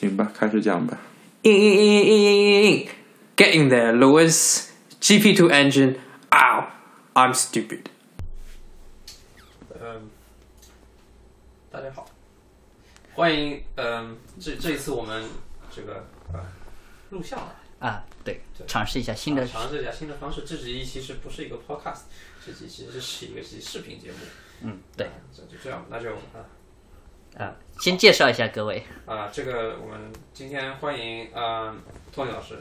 行吧，开始讲吧。In, in, in, in, in, in. Get in there, Lewis. GP2 engine. Ow. I'm stupid. 嗯，大家好，欢迎嗯，这这一次我们这个啊录像了，啊，对对，尝试一下新的啊尝试一下新的方式。这集其实不是一个 podcast，这集其实是一个视频节目。嗯，对啊，这就这样，那就啊啊，先介绍一下各位，啊，这个我们今天欢迎啊托尼老师，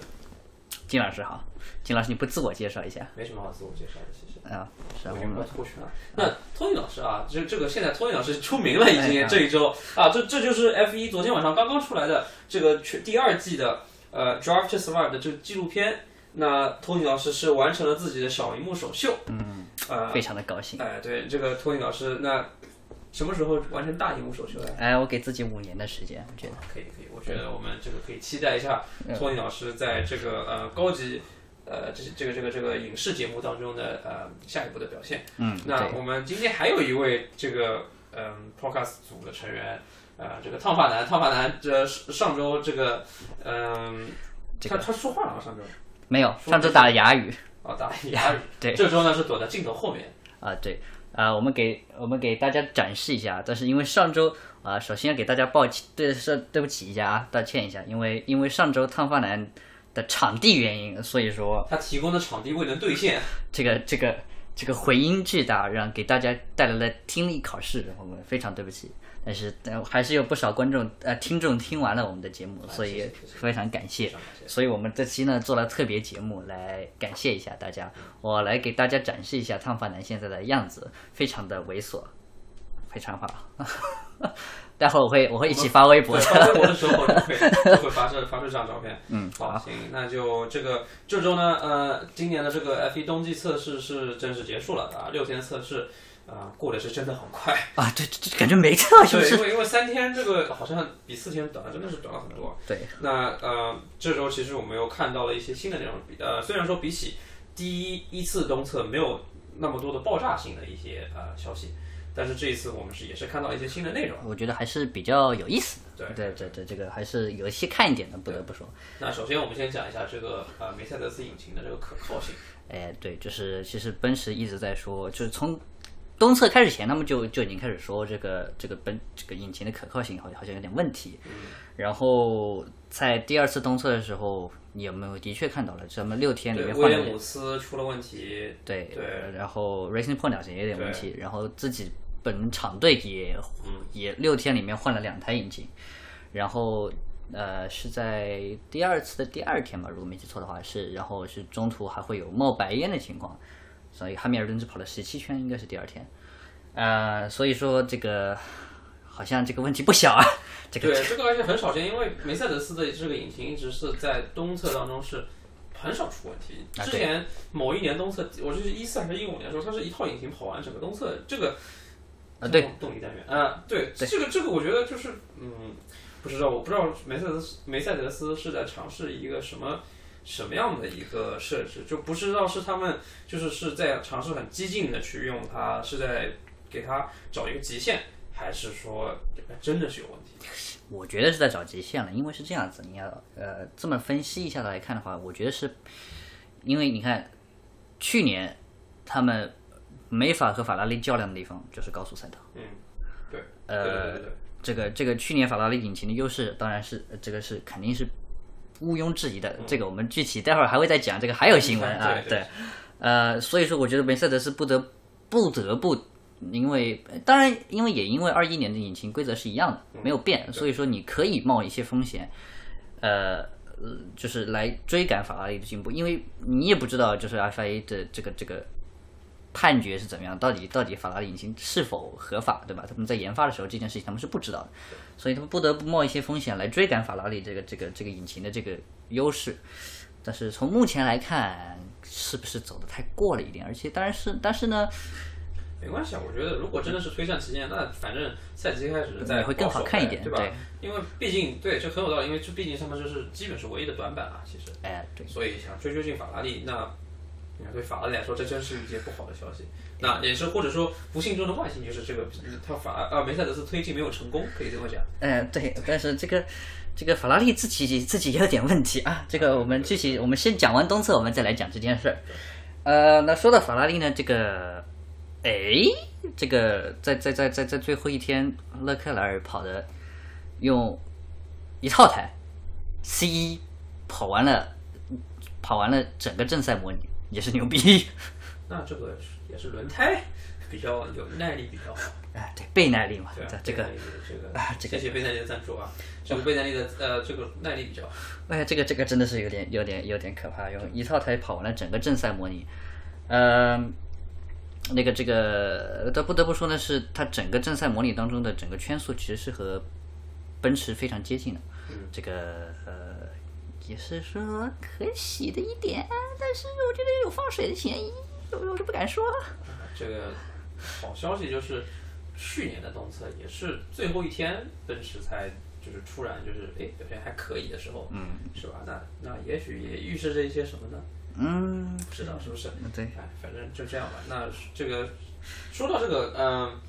金老师好，金老师你不自我介绍一下没什么好自我介绍的，其实。啊？是啊，我们脱圈了。那托尼老师啊，这这个现在托尼老师出名了，已经哎这一周啊，这这就是 F 一昨天晚上刚刚出来的这个全第二季的呃 Drive to Survive 的这个纪录片。那托尼老师是完成了自己的小荧幕首秀，嗯，呃，非常的高兴。哎，对，这个托尼老师，那什么时候完成大荧幕首秀的？哎，我给自己五年的时间，我觉得可以可以，我觉得我们这个可以期待一下托尼老师在这个呃高级呃这这个这个这个影视节目当中的呃下一步的表现。嗯，那，我们今天还有一位这个嗯 Podcast 组的成员，呃，这个烫发男，烫发男这上周这个嗯，这个他他说话了吗？上周没有，上周打了哑语哦打哑语，对这周呢是躲在镜头后面。啊，对啊，我们给我们给大家展示一下，但是因为上周啊，首先要给大家抱歉，对是对不起一下啊，道歉一下，因为因为上周烫发男的场地原因，所以说他提供的场地未能兑现，这个这个这个回音巨大，让给大家带来了听力考试，我们非常对不起。但是但还是有不少观众呃听众听完了我们的节目，所以非常感。谢所以我们这期呢做了特别节目来感谢一下大家，我来给大家展示一下烫发男现在的样子，非常的猥琐，非常好。待会儿我会我会一起发微博，的。发微博的时候就会 就会发射发出这张照片。嗯，好，好，行，那就这个这周呢，呃，今年的这个 F1 冬季测试是正式结束了啊，六天测试，啊、过得是真的很快。啊，对，这这感觉没测是不对，因？为因为三天这个好像比四天短了，真的是短了很多。对，那呃，这周其实我们又看到了一些新的内容，比呃，虽然说比起第一一次东测没有那么多的爆炸性的一些呃消息，但是这一次我们是也是看到一些新的内容。我觉得还是比较有意思的。对对对对，这个还是有一些看一点的，不得不说。那首先我们先讲一下这个呃梅赛德斯引擎的这个可靠性。哎，对，就是其实奔驰一直在说，就是从东侧开始前，他们就就已经开始说这个这个奔这个引擎的可靠性好像好像有点问题。然后在第二次东侧的时候，你有没有的确看到了，咱们六天里，面换了威廉姆斯出了问题。对对然后 Racing Point 好像也有点问题，然后自己本厂队也、也六天里面换了两台引擎，然后呃是在第二次的第二天吧，如果没记错的话是，然后是中途还会有冒白烟的情况，所以汉密尔顿只跑了十七圈，应该是第二天，呃，所以说这个好像这个问题不小啊，这个对，这个而且很少见，因为梅赛德斯的这个引擎一直是在东侧当中是很少出问题。啊之前某一年东侧，我就是一四还是一五年的时候，它是一套引擎跑完整个东侧，这个啊对动动力单元啊，对，这个这个我觉得就是嗯，不知道，我不知道梅赛德斯梅赛德斯是在尝试一个什么。什么样的一个设置，就不知道是他们就是是在尝试很激进的去用它，是在给它找一个极限，还是说真的是有问题？我觉得是在找极限了，因为是这样子，你要呃这么分析一下来看的话，我觉得是，因为你看去年他们没法和法拉利较量的地方就是高速赛道，嗯，对，呃这个这个去年法拉利引擎的优势当然是呃这个是肯定是毋庸置疑的，这个我们具体待会儿还会再讲，这个还有新闻啊，嗯对对呃，所以说我觉得梅赛德斯不得不得不。因为当然，因为也因为二一年的引擎规则是一样的，没有变，所以说你可以冒一些风险，呃，呃就是来追赶法拉利的进步，因为你也不知道就是 FIA 的这个这个判决是怎么样，到底到底法拉利引擎是否合法，对吧？他们在研发的时候这件事情他们是不知道的，所以他们不得不冒一些风险来追赶法拉利这个这个这个引擎的这个优势。但是从目前来看，是不是走的太过了一点？而且当然是，但是呢，没关系啊，我觉得如果真的是推向旗舰，那反正赛季开始再会更好看一点对吧？对因为毕竟对这很有道理，因为这毕竟他们就是基本是唯一的短板啊，其实，哎，对，所以想追究进法拉利，那那对法拉利来说，这真是一件不好的消息。那也是或者说不幸中的万幸，就是这个他法啊梅赛德斯推进没有成功，可以这么讲。嗯，对，但是这个这个法拉利自己自己也有点问题啊。这个我们具体我们先讲完东侧，我们再来讲这件事儿。呃，那说到法拉利呢，这个，哎，这个在在在在在最后一天，勒克莱尔跑的用一套台 C 一跑完了，跑完了整个正赛模拟，也是牛逼。那这个也是轮胎比较有耐力比较好。哎，对，倍耐力嘛，对啊，这个这个啊这个谢谢倍耐力的赞助啊，这个倍耐力的呃这个耐力比较好。哎，这个这个真的是有点有点有点可怕，用一套胎跑完了整个正赛模拟，呃，那个这个，但不得不说呢，是它整个正赛模拟当中的整个圈速其实是和奔驰非常接近的，这个呃也是说可喜的一点，但是我觉得有放水的嫌疑，我我是不敢说。这个好消息就是，去年的东侧也是最后一天，奔驰才就是突然就是哎表现还可以的时候，嗯，是吧？那那也许也预示着一些什么呢？嗯，不知道是不是？对哎，反正就这样吧。那这个说到这个，嗯、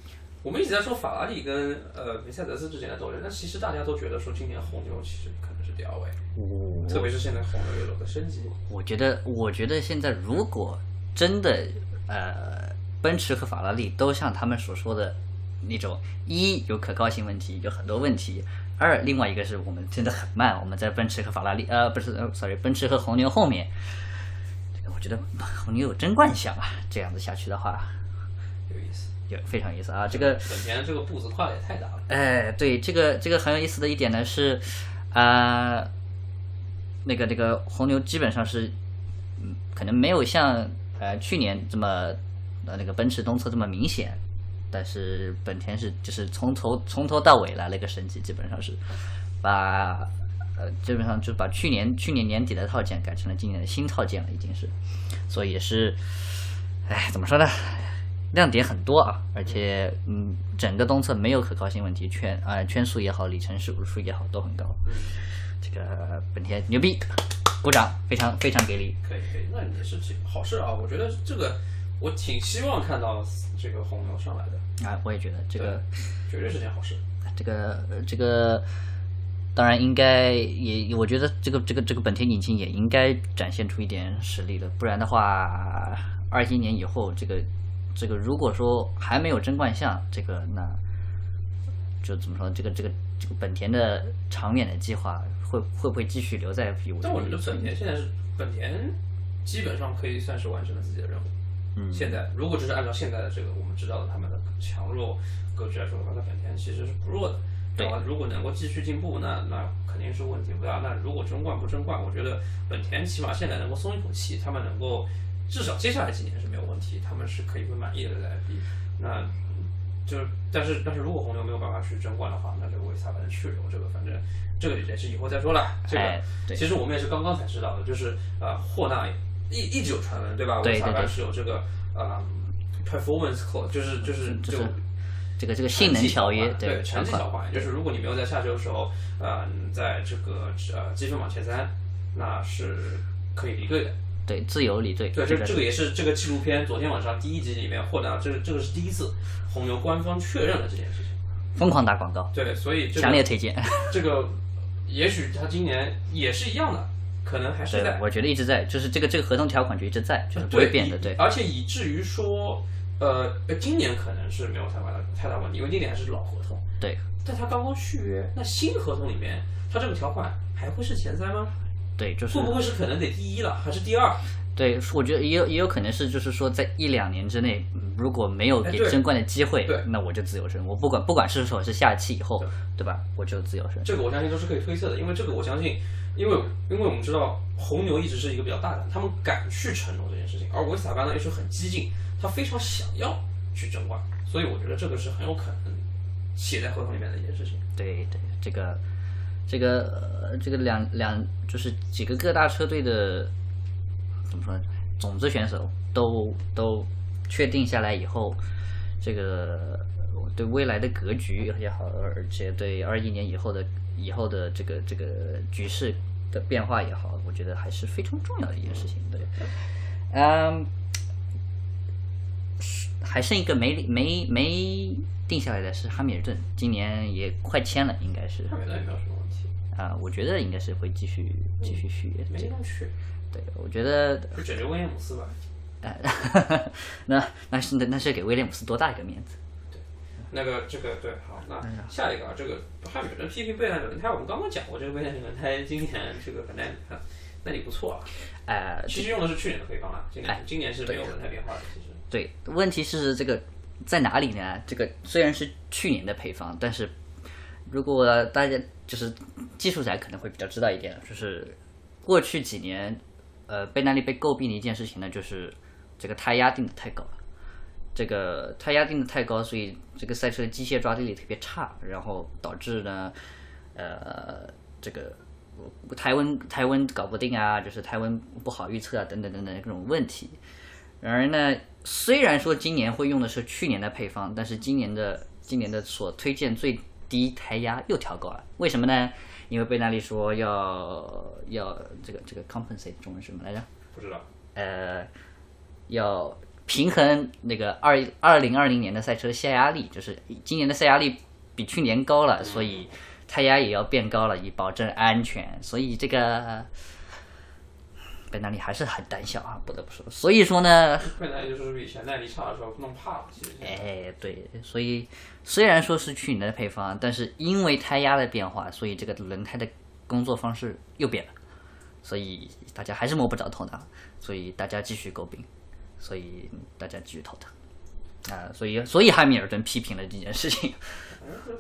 我们一直在说法拉利跟呃梅赛德斯之间的斗争，但其实大家都觉得说今年红牛其实可能是第二位，特别是现在红牛有了个升级，我觉得，我觉得现在如果真的呃，奔驰和法拉利都像他们所说的那种，一有可靠性问题，有很多问题；二，另外一个是我们真的很慢，我们在奔驰和法拉利呃不是呃 sorry，奔驰和红牛后面，这个我觉得红牛有争冠相啊，这样子下去的话，有意思。有非常有意思啊，这个。本田这个步子跨的也太大了。哎，对，这个这个很有意思的一点呢是，啊、那个那个红牛基本上是，嗯，可能没有像呃去年这么呃那个奔驰东侧这么明显，但是本田是就是从头从头到尾来了一个升级，基本上是把呃基本上就把去年去年年底的套件改成了今年的新套件了，已经是，所以是，哎，怎么说呢？亮点很多啊，而且嗯，整个东侧没有可靠性问题，圈啊、圈速也好，里程数数也好都很高。这个本田牛逼，鼓掌，非常非常给力。可以可以，那也是挺好事啊。我觉得这个我挺希望看到这个红牛上来的，啊，我也觉得这个绝对是件好事。这个呃这个，当然应该也，我觉得这个这个这个本田引擎也应该展现出一点实力了，不然的话，二一年以后这个这个如果说还没有争冠项，这个那就怎么说，这个这个这个本田的长远的计划会会不会继续留在 P 五？但我觉得本田现在是本田，基本上可以算是完成了自己的任务。嗯现在如果只是按照现在的这个我们知道的他们的强弱格局来说的话，那本田其实是不弱的。对吧如果能够继续进步，那那肯定是问题不大。那如果争冠不争冠，我觉得本田起码现在能够松一口气，他们能够至少接下来几年是没有问题，他们是可以会满意的在一。那就是，但是但是如果红牛没有办法去争冠的话，那这个维斯塔潘留，这个反正这个也是以后再说了。这个、其实我们也是刚刚才知道的，就是呃霍纳一一直有传闻对吧？对维斯塔潘是有这个呃 performance clause，就是就是就就是这个这个性能条约对成绩条款，就是如果你没有在下周的时候，呃，在这个呃积分榜前三，那是可以离队的。对自由离队，对，这个这这个也是这个纪录片昨天晚上第一集里面获得，这个这个是第一次红牛官方确认了这件事情。疯狂打广告，对，所以这个强烈推荐。这个也许他今年也是一样的，可能还是我觉得一直在，就是这个这个合同条款就一直在，就是不会变的。以对，而且以至于说，呃，今年可能是没有太大的太大问题，因为今年还是老合同。对，但他刚刚续约，那新合同里面，他这个条款还会是前三吗？对，就是会不会是可能得第一了，还是第二？对，我觉得也有也有可能是，就是说在一两年之内，嗯如果没有给争冠的机会对，那我就自由身。我不管不管是说是下期以后，对吧？我就自由身。这个我相信都是可以推测的，因为这个我相信，因为因为我们知道红牛一直是一个比较大胆，他们敢去承诺这件事情，而维斯塔潘呢又是很激进，他非常想要去争冠，所以我觉得这个是很有可能写在合同里面的一件事情。对对，这个这个呃这个两两就是几个各大车队的怎么说呢？种子选手都都确定下来以后，这个对未来的格局也好，而且对二一年以后的以后的这个这个局势的变化也好，我觉得还是非常重要的一件事情。对，嗯，还剩一个没没没定下来的是哈密尔顿，今年也快签了，应该是没有什么问题，啊、我觉得应该是会继续继续续约。这个没人去，对，我觉得就解决威廉姆斯吧。呃，那那是那那是给威廉姆斯多大一个面子？对那个这个对，好，那哎下一个啊，这个汉密尔顿批评贝纳利轮胎，我们刚刚讲过，这个贝纳利轮胎今年这个本来啊那里不错啊，呃，其实用的是去年的配方啊，今哎年今年是没有轮胎变化的，其实。对，问题是这个在哪里呢？这个虽然是去年的配方，但是如果大家就是技术宅可能会比较知道一点，就是过去几年，呃，贝纳利被诟病的一件事情呢，就是这个胎压定的太高了。这个胎压定的太高，所以这个赛车的机械抓地力特别差，然后导致呢，呃，这个胎温胎温搞不定啊，就是胎温不好预测啊，等等等等各种问题。然而呢，虽然说今年会用的是去年的配方，但是今年的今年的所推荐最低胎压又调高了，为什么呢？因为贝纳利说要要这个这个 compensate 中文什么来着？不知道，呃，要平衡那个二二零二零年的赛车下压力，就是今年的下压力比去年高了，所以胎压也要变高了，以保证安全。所以这个贝纳利还是很胆小啊，不得不说。所以说呢，贝纳利就是以前耐力差的时候弄怕了，其实对，所以虽然说是去年的配方，但是因为胎压的变化，所以这个轮胎的工作方式又变了，所以大家还是摸不着头脑，所以大家继续诟病，所以大家继续头疼。啊、所以所以汉密尔顿批评了这件事情，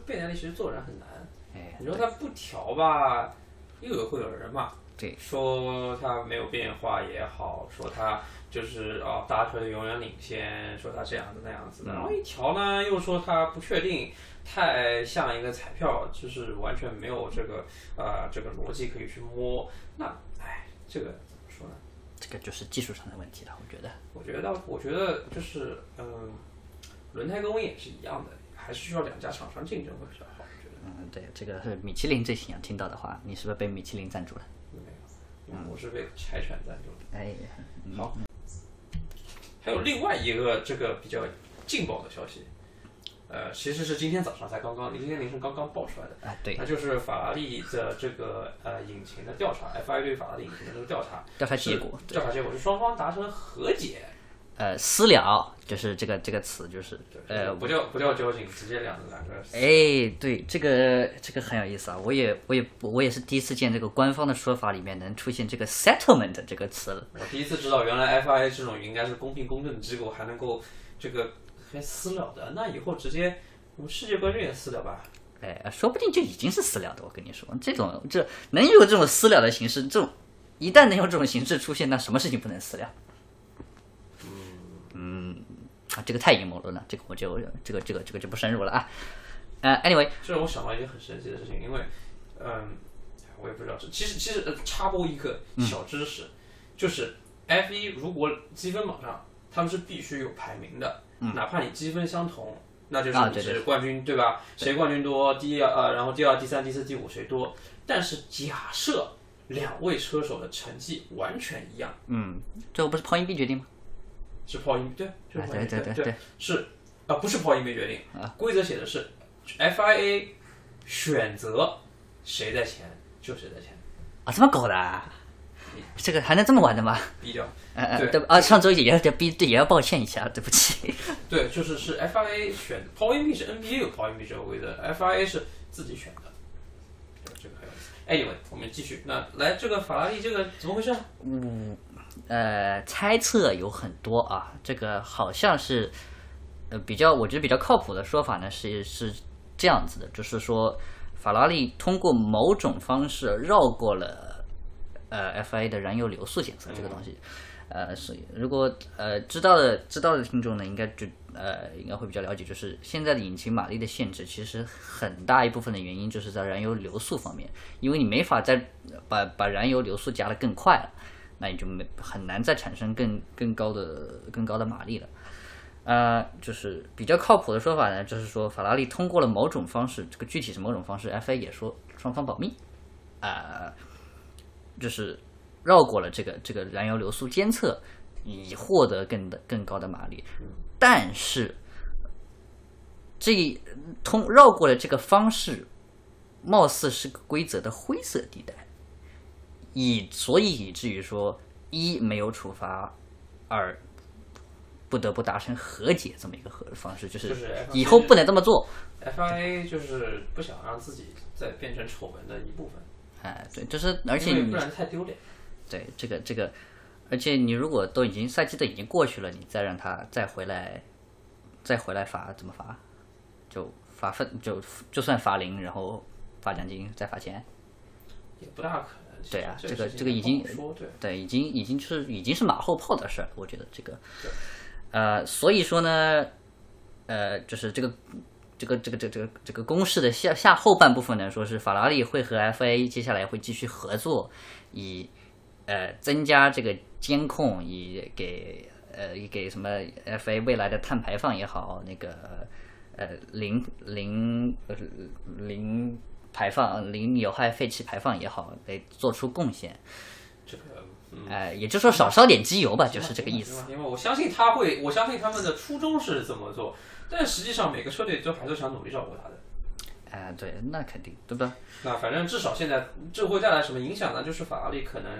贝纳利其实做人很难，哎，你说他不调吧，又有会有人骂，对，说它没有变化也好，说它就是啊大车永远领先，说它这样子那样子的，然后一调呢又说它不确定，太像一个彩票，就是完全没有这个呃这个逻辑可以去摸，那哎这个怎么说呢？这个就是技术上的问题了，我觉得。我觉得我觉得就是嗯，轮胎跟我也是一样的，还是需要两家厂商竞争会比较好，我觉得。嗯，对，这个是米其林最想听到的话，你是不是被米其林赞助了？没有，嗯，我是被柴犬赞助的。哎，好，还有另外一个这个比较劲爆的消息，呃，其实是今天早上才刚刚，今天凌晨刚刚爆出来的，啊，对，那就是法拉利的这个呃引擎的调查，FIA 对法拉利引擎的这个调查，调查结果调查结果是双方达成和解，呃，私了就是这个这个词，就是呃，不叫不叫交警，直接两两个哎，对，这个这个很有意思啊！我也我也我也是第一次见这个官方的说法里面能出现这个 settlement 这个词了。我第一次知道，原来 FIA 这种应该是公平公正的机构，还能够这个还私了的。那以后直接我们世界冠军也私了吧？哎，说不定就已经是私了的。我跟你说，这种这能有这种私了的形式，这种一旦能有这种形式出现，那什么事情不能私了？嗯啊，这个太阴谋论了，这个我就这个这个这个就不深入了啊。呃，anyway，这让我想到一件很神奇的事情，因为，嗯，我也不知道，这其实其实呃插播一个小知识，就是 F 一如果积分榜上他们是必须有排名的，哪怕你积分相同，那就是你啊对对是冠军，对吧？谁冠军多，第一呃，然后第二、第三、第四、第五谁多？但是假设两位车手的成绩完全一样，嗯，最后不是抛硬币决定吗？是抛硬对，就是啊抛硬对对对对，是啊，不是抛硬币决定，规则写的是 FIA 选择谁在前就谁在前，啊，这么搞的啊？这个还能这么玩的吗？低调。呃呃，对对啊，上周也要要逼，对也要抱歉一下，对不起。对，就是是 FIA 选抛硬币是 NBA 有抛硬币这个规则，FIA 是自己选的。这个很有意思。Anyway，我们继续。那来这个法拉利这个怎么回事？呃，猜测有很多啊，这个好像是呃比较，我觉得比较靠谱的说法呢是是这样子的，就是说法拉利通过某种方式绕过了呃 FIA 的燃油流速检测这个东西。呃，所以如果呃知道的知道的听众呢，应该就呃应该会比较了解，就是现在的引擎马力的限制，其实很大一部分的原因就是在燃油流速方面，因为你没法再把把燃油流速加得更快了。那你就没很难再产生更更高的更高的马力了。呃，就是比较靠谱的说法呢，就是说法拉利通过了某种方式，这个具体是某种方式，FA 也说双方保密，啊、就是绕过了这个这个燃油流速监测，以获得更的更高的马力。但是这通绕过了这个方式，貌似是个规则的灰色地带，以所以以至于说一没有处罚，二不得不达成和解这么一个和方式，就是就是以后不能这么做。FIA 就是不想让自己再变成丑闻的一部分，哎，对，就是而且你不然太丢脸。对这个这个，而且你如果都已经赛季都已经过去了，你再让他再回来，再回来罚怎么罚？就罚分就就算罚零，然后罚奖金再罚钱。也不大可能。对啊这这个这个已经对，对，已经已经是已经是马后炮的事儿，我觉得这个，呃，所以说呢，呃，就是这个这个这个这个这个这个公式的下下后半部分呢，说是法拉利会和 FA 接下来会继续合作，以呃增加这个监控，以给呃以给什么 FA 未来的碳排放也好，那个呃零零呃零排放零有害废气排放也好，得做出贡献。这个嗯。呃，也就是说少烧点机油吧，就是这个意思。因为我相信他会，我相信他们的初衷是这么做，但实际上每个车队都还是想努力照顾他的。哎、对，那肯定，对吧？那反正至少现在这会带来什么影响呢？就是法拉利可能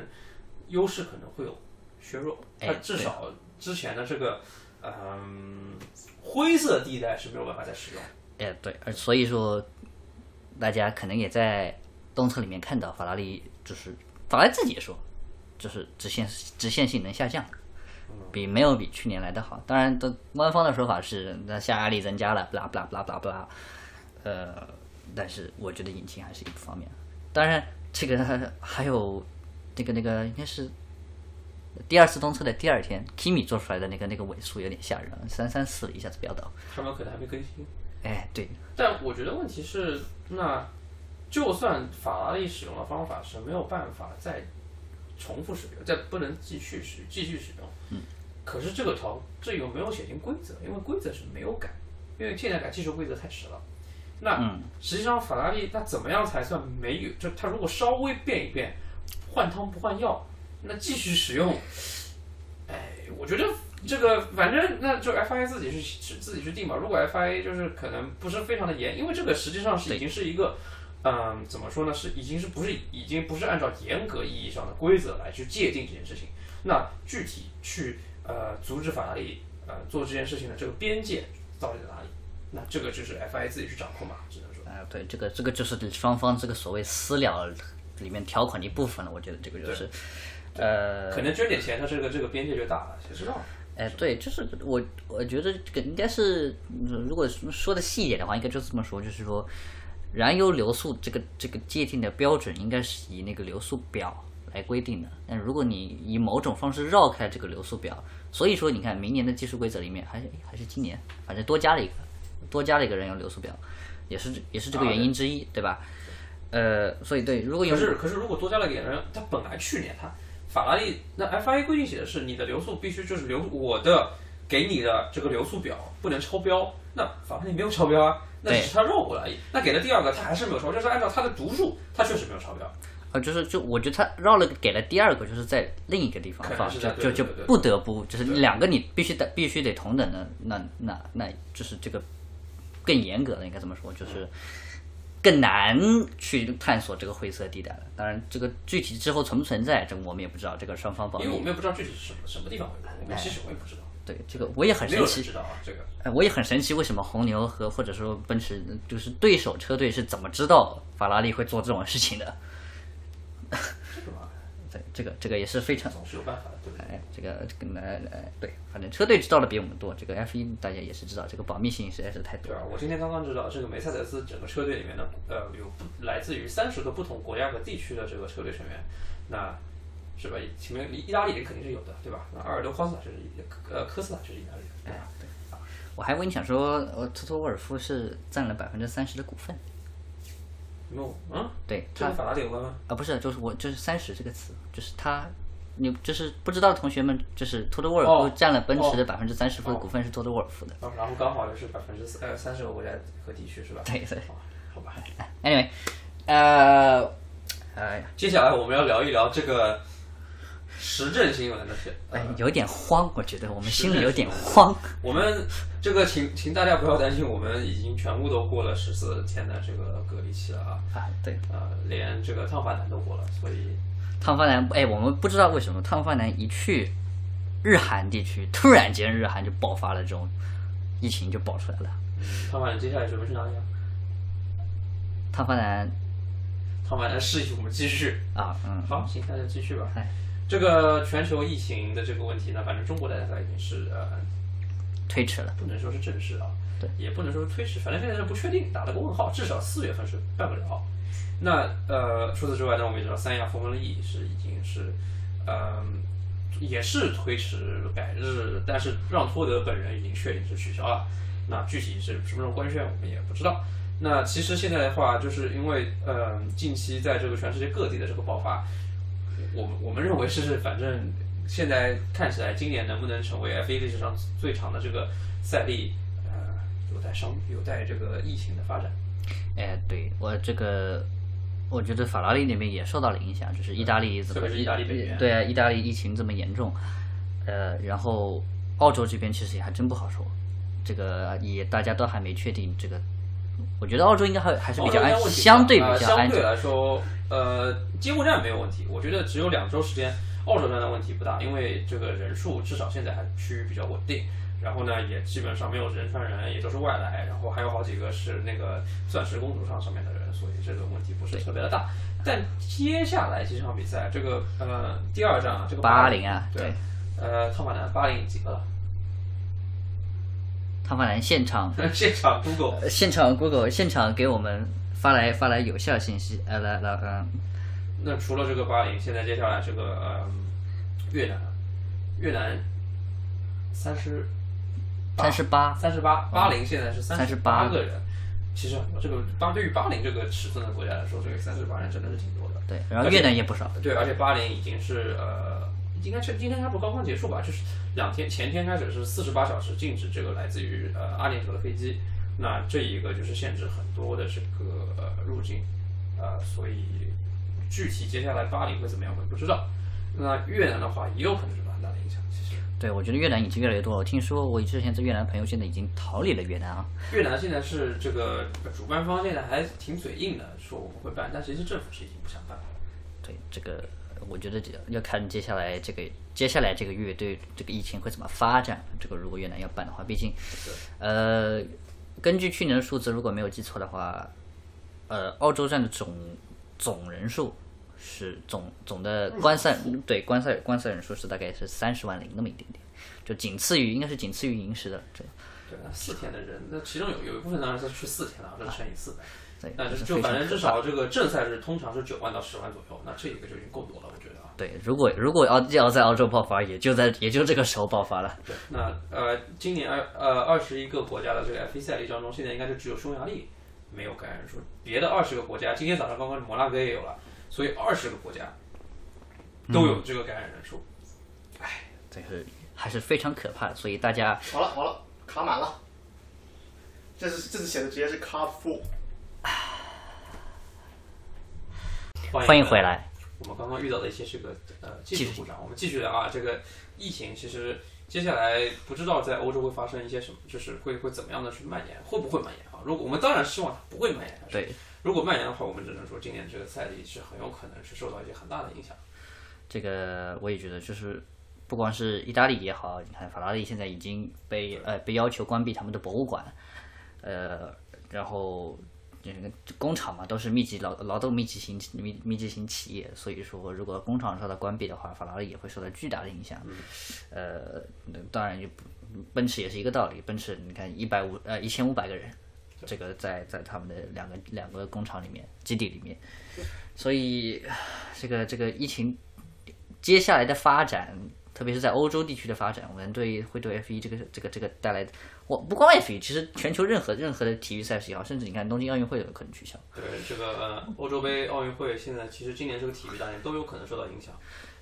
优势可能会有削弱，哎它至少之前的这个嗯灰色地带是没有办法再使用。哎，对，而所以说，大家可能也在动测里面看到法拉利，就是法拉利自己也说，就是直线直线性能下降，比没有比去年来的好。当然，的官方的说法是那下压力增加了，不啦不啦不啦不啦不啦，呃，但是我觉得引擎还是一个方面。当然，这个还有那个那个应该是第二次动测的第二天，Kimi 做出来的那个那个尾数有点吓人，三三四一下子飙到。他们可能还没更新，哎，对，但我觉得问题是，那就算法拉利使用的方法是没有办法再重复使用，再不能继续使继续使用，嗯，可是这个条这有没有写进规则，因为规则是没有改，因为现在改技术规则太迟了。那实际上法拉利那怎么样才算没有？就它如果稍微变一变，换汤不换药，那继续使用，哎，我觉得这个反正那就 FIA 自己去去自己去定吧。如果 FIA 就是可能不是非常的严，因为这个实际上是已经是一个，嗯，怎么说呢？是已经是不是已经不是按照严格意义上的规则来去界定这件事情。那具体去呃阻止法拉利呃做这件事情的这个边界到底在哪里？那这个就是 FIA 自己去掌控嘛，只能说。啊、对，这个这个就是双方这个所谓私了里面条款的一部分了。我觉得这个就是，呃，可能捐点钱，它这个这个边界就大了，谁知道？哎，对，就是我我觉得这个应该是，嗯如果说的细一点的话，应该就这么说，就是说，燃油流速这个这个界定的标准应该是以那个流速表来规定的。但如果你以某种方式绕开这个流速表，所以说你看明年的技术规则里面，还是还是今年，反正多加了一个，多加了一个燃油流速表，也是也是这个啊原因之一，对吧？呃，所以对，如果有可是可是如果多加了一个人，它本来去年它法拉利那 FIA 规定写的是你的流速必须就是流我的给你的这个流速表不能超标，那法拉利没有超标啊，那只是他绕过来而已。那给了第二个，他还是没有超标，就是按照他的读数，他确实没有超标。啊，就是就我觉得他绕了给了第二个，就是在另一个地方就就就不得不就是两个你必须得必须得同等的，那那那就是这个更严格的应该怎么说，就是更难去探索这个灰色地带了。当然，这个具体之后存不存在，这个我们也不知道，这个双方保密。因为我们也不知道具体是什么什么地方会有，我们其实我也不知道，对这个我也很神奇，人知道啊，这个。呃我也很神奇，为什么红牛和或者说奔驰就是对手车队是怎么知道法拉利会做这种事情的？这个这个也是非常总是有办法的，对不对？哎，这个这个呃呃，对，反正车队知道的比我们多，这个 F 一大家也是知道，这个保密性实在是太多对。啊，我今天刚刚知道，这个梅赛德斯整个车队里面呢，呃，有不来自于三十个不同国家和地区的这个车队成员，那是吧？前面意大利人肯定是有的，对吧？那阿尔多科斯塔是呃科斯塔就是意大利人，对吧？我还以为你想说，呃，托托沃尔夫是占了百分之三十的股份，没有，嗯，对他这跟法拉利有关吗？啊，不是，就是我就是三十这个词，就是他，你就是不知道的同学们，就是托特沃尔夫哦占了奔驰的哦百分之三十的股份是托特沃尔夫的。然后刚好又是百分之呃三十个国家和地区，是吧？对对哦好吧。Anyway，呃，哎呀，接下来我们要聊一聊这个时政新闻的是，哎，有点慌，我觉得我们心里有点慌。我们这个请请大家不要担心，我们已经全部都过了十四天的这个隔离期了啊啊，对，呃，连这个烫发男都过了，所以烫发男，哎，我们不知道为什么烫发男一去日韩地区，突然间日韩就爆发了这种疫情，就爆出来了。烫发男接下来准备去哪里啊？烫发男烫发男示意我们继续。啊，嗯，好，请大家继续吧哎。这个全球疫情的这个问题呢，反正中国大家已经是呃，推迟了。不能说是正式啊，对，也不能说是推迟，反正现在是不确定，打了个问号，至少四月份是办不了。那呃，除此之外呢，我们也知道三亚风风力是已经是，嗯、也是推迟改日，但是让托德本人已经确定是取消了。那具体是什么时候官宣，我们也不知道。那其实现在的话，就是因为呃，近期在这个全世界各地的这个爆发，我们我们认为是反正现在看起来，今年能不能成为 F 1历史上最长的这个赛例，呃，有待商有待这个疫情的发展。哎，对我这个，我觉得法拉利那边也受到了影响，就是意大利怎么特别是意大利北边对啊，意大利疫情这么严重，呃，然后澳洲这边其实也还真不好说，这个也大家都还没确定这个，我觉得澳洲应该还还是比较安相对比呃相对较安全。来说，呃，接过站没有问题，我觉得只有两周时间，澳洲站的问题不大，因为这个人数至少现在还趋于比较稳定。然后呢，也基本上没有人传人，也都是外来，然后还有好几个是那个钻石公主上上面的人，所以这个问题不是特别的大。但接下来几场比赛，这个呃第二站啊，这个八零啊对对，呃汤马南八零几个了？汤法兰现场 现场 Google 呃现场 Google 现场给我们发来发来有效信息，呃，来来嗯，那除了这个巴林，现在接下来这个呃越南，越南三十三十八，三十八，巴林现在是三十38个人。其实很多，这个巴对于巴林这个尺寸的国家来说，这个三十八人真的是挺多的。对，然后越南也不少，对，而且巴林已经是呃，应该是今天它不刚刚结束吧？就是两天前天开始是四十八小时禁止这个来自于呃阿联酋的飞机，那这一个就是限制很多的这个呃入境，呃，所以具体接下来巴黎会怎么样，我们不知道。那越南的话，也有可能受到很大的影响。其实对我觉得越南已经越来越多了。我听说我之前在越南朋友现在已经逃离了越南啊，越南现在是这个主办方现在还挺嘴硬的，说我们会办，但其实政府是已经不想办了。对这个，我觉得这要看接下来这个接下来这个月对这个疫情会怎么发展。这个如果越南要办的话，毕竟，呃，根据去年的数字，如果没有记错的话，呃，澳洲站的总总人数是总总的观赛对观赛观赛人数是大概是三十万零那么一点点，就仅次于应该是仅次于银石的这四天的人，那其中有有一部分当然是去四天了，这乘以四。对，那就是就反正至少这个正赛日通常是九万到十万左右，那这一个就已经够多了，我觉得啊。对，如果如果要要在澳洲爆发，也就在也就这个时候爆发了。对，那呃，今年二呃二十一个国家的这个 F 1赛例当中，现在应该就只有匈牙利没有感染人数，别的二十个国家，今天早上刚刚摩纳哥也有了，所以二十个国家都有这个感染人数。这是还是非常可怕的，所以大家好了好了，卡满了。这是这次写的直接是 card full。欢迎回。来。我们刚刚遇到的一些这个呃技术故障，我们继续聊啊。这个疫情其实接下来不知道在欧洲会发生一些什么，就是会会怎么样的去蔓延，会不会蔓延啊？如果我们当然希望它不会蔓延，对，如果蔓延的话，我们只能说今年这个赛季是很有可能是受到一些很大的影响。这个我也觉得，就是不光是意大利也好，你看法拉利现在已经被呃被要求关闭他们的博物馆，呃，然后这个工厂嘛都是密集劳劳动密集型密密集型企业，所以说如果工厂受到关闭的话，法拉利也会受到巨大的影响。呃，那当然就奔驰也是一个道理，奔驰你看一百五呃一千五百个人。这个在在他们的两个两个工厂里面基地里面，所以这个这个疫情接下来的发展，特别是在欧洲地区的发展，我们对会对 F 1这个这个这个带来的，我不光 F 1其实全球任何任何的体育赛事也好，甚至你看东京奥运会都有可能取消。对这个呃欧洲杯、奥运会，现在其实今年这个体育大年都有可能受到影响。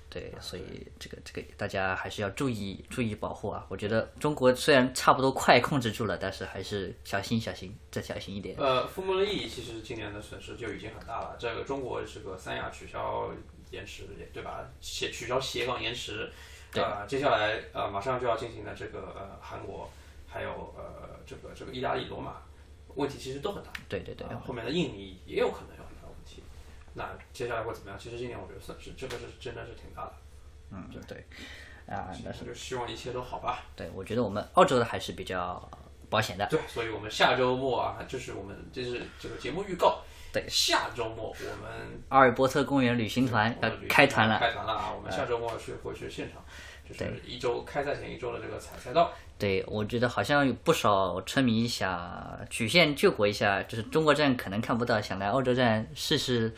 对，所以这个这个大家还是要注意注意保护啊！我觉得中国虽然差不多快控制住了，但是还是小心小心，再小心一点。呃，风波的意义其实今年的损失就已经很大了。这个中国这个三亚取消延迟，对吧？协取消斜杠延迟，对呃，接下来呃马上就要进行的这个呃韩国，还有呃这个这个意大利罗马，问题其实都很大。对对对，啊后面的印尼也有可能有很大问题。那接下来会怎么样？其实今年我觉得算是这个是真的是挺大的。嗯对，啊，但是就希望一切都好吧。对我觉得我们澳洲的还是比较保险的。对，所以我们下周末啊，就是我们这是这个节目预告。对下周末我们阿尔伯特公园旅行团要开团了，开团了啊！我们下周末去会去现场，就是一周开赛前一周的这个踩赛道。对，我觉得好像有不少车迷想曲线救国一下，就是中国站可能看不到，想来澳洲站试试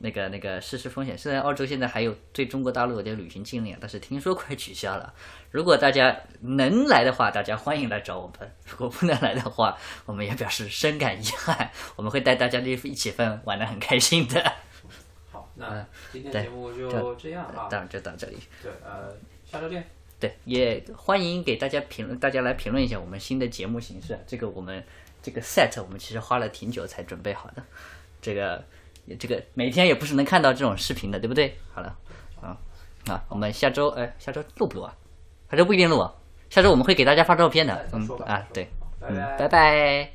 那个那个实施风险。虽然澳洲现在还有对中国大陆的旅行禁令，但是听说快取消了。如果大家能来的话，大家欢迎来找我们；如果不能来的话，我们也表示深感遗憾。我们会带大家一一起分玩的很开心的。好，那今天对节目就这样啊。当然就到这里。对，呃，下周见。对，也欢迎给大家评论，大家来评论一下我们新的节目形式。这个我们这个 set 我们其实花了挺久才准备好的，这个也这个每天也不是能看到这种视频的，对不对？好了，啊啊，我们下周哎下周录不录啊？下周不一定录啊，下周我们会给大家发照片的。嗯啊对，拜嗯拜拜拜。